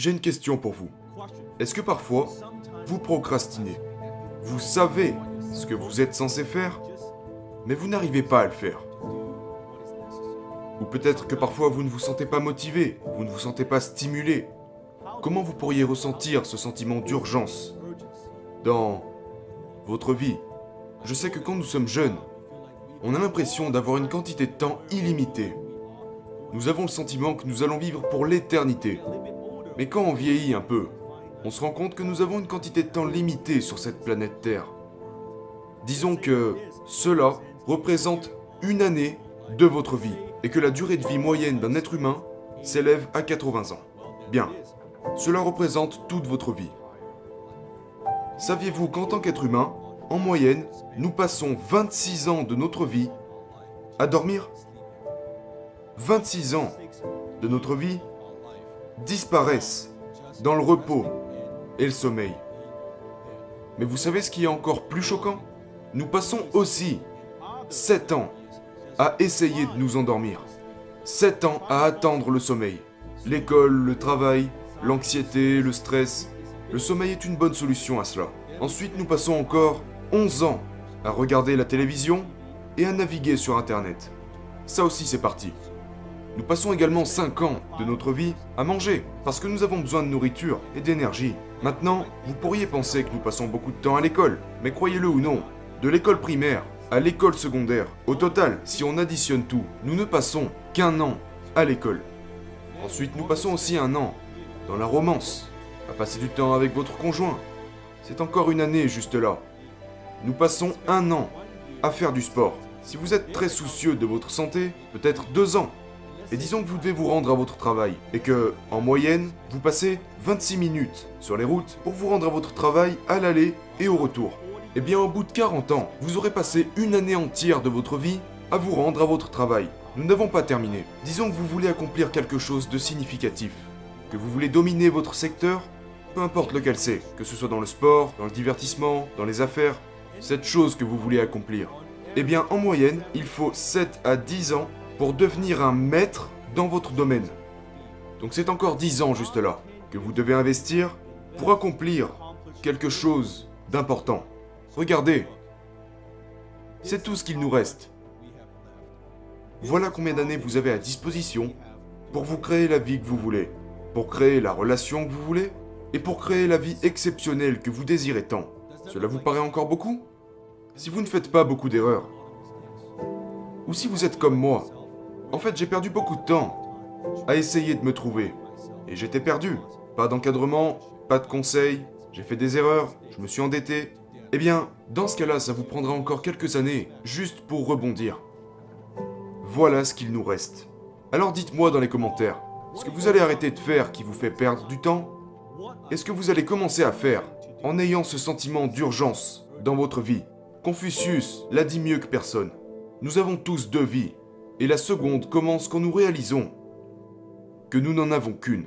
J'ai une question pour vous. Est-ce que parfois, vous procrastinez? Vous savez ce que vous êtes censé faire, mais vous n'arrivez pas à le faire. Ou peut-être que parfois vous ne vous sentez pas motivé, vous ne vous sentez pas stimulé. Comment vous pourriez ressentir ce sentiment d'urgence dans votre vie? Je sais que quand nous sommes jeunes, on a l'impression d'avoir une quantité de temps illimitée. Nous avons le sentiment que nous allons vivre pour l'éternité. Mais quand on vieillit un peu, on se rend compte que nous avons une quantité de temps limitée sur cette planète Terre. Disons que cela représente une année de votre vie et que la durée de vie moyenne d'un être humain s'élève à 80 ans. Bien, cela représente toute votre vie. Saviez-vous qu'en tant qu'être humain, en moyenne, nous passons 26 ans de notre vie à dormir? 26 ans de notre vie disparaissent dans le repos et le sommeil. Mais vous savez ce qui est encore plus choquant? Nous passons aussi 7 ans à essayer de nous endormir. 7 ans à attendre le sommeil. L'école, le travail, l'anxiété, le stress. Le sommeil est une bonne solution à cela. Ensuite, nous passons encore 11 ans à regarder la télévision et à naviguer sur Internet. Ça aussi, c'est parti. Nous passons également 5 ans de notre vie à manger, parce que nous avons besoin de nourriture et d'énergie. Maintenant, vous pourriez penser que nous passons beaucoup de temps à l'école, mais croyez-le ou non, de l'école primaire à l'école secondaire, au total, si on additionne tout, nous ne passons qu'un an à l'école. Ensuite, nous passons aussi un an dans la romance, à passer du temps avec votre conjoint. C'est encore une année juste là. Nous passons un an à faire du sport. Si vous êtes très soucieux de votre santé, peut-être deux ans et disons que vous devez vous rendre à votre travail et que, en moyenne, vous passez 26 minutes sur les routes pour vous rendre à votre travail à l'aller et au retour. Eh bien, au bout de 40 ans, vous aurez passé une année entière de votre vie à vous rendre à votre travail. Nous n'avons pas terminé. Disons que vous voulez accomplir quelque chose de significatif, que vous voulez dominer votre secteur, peu importe lequel c'est, que ce soit dans le sport, dans le divertissement, dans les affaires, cette chose que vous voulez accomplir. Eh bien, en moyenne, il faut 7 à 10 ans pour devenir un maître dans votre domaine. Donc c'est encore 10 ans juste là que vous devez investir pour accomplir quelque chose d'important. Regardez, c'est tout ce qu'il nous reste. Voilà combien d'années vous avez à disposition pour vous créer la vie que vous voulez, pour créer la relation que vous voulez, et pour créer la vie exceptionnelle que vous désirez tant. Cela vous paraît encore beaucoup? Si vous ne faites pas beaucoup d'erreurs, ou si vous êtes comme moi, en fait, j'ai perdu beaucoup de temps à essayer de me trouver. Et j'étais perdu. Pas d'encadrement, pas de conseils, j'ai fait des erreurs, je me suis endetté. Eh bien, dans ce cas-là, ça vous prendra encore quelques années, juste pour rebondir. Voilà ce qu'il nous reste. Alors dites-moi dans les commentaires, ce que vous allez arrêter de faire qui vous fait perdre du temps? Est-ce que vous allez commencer à faire en ayant ce sentiment d'urgence dans votre vie? Confucius l'a dit mieux que personne. Nous avons tous deux vies, et la seconde commence quand nous réalisons que nous n'en avons qu'une.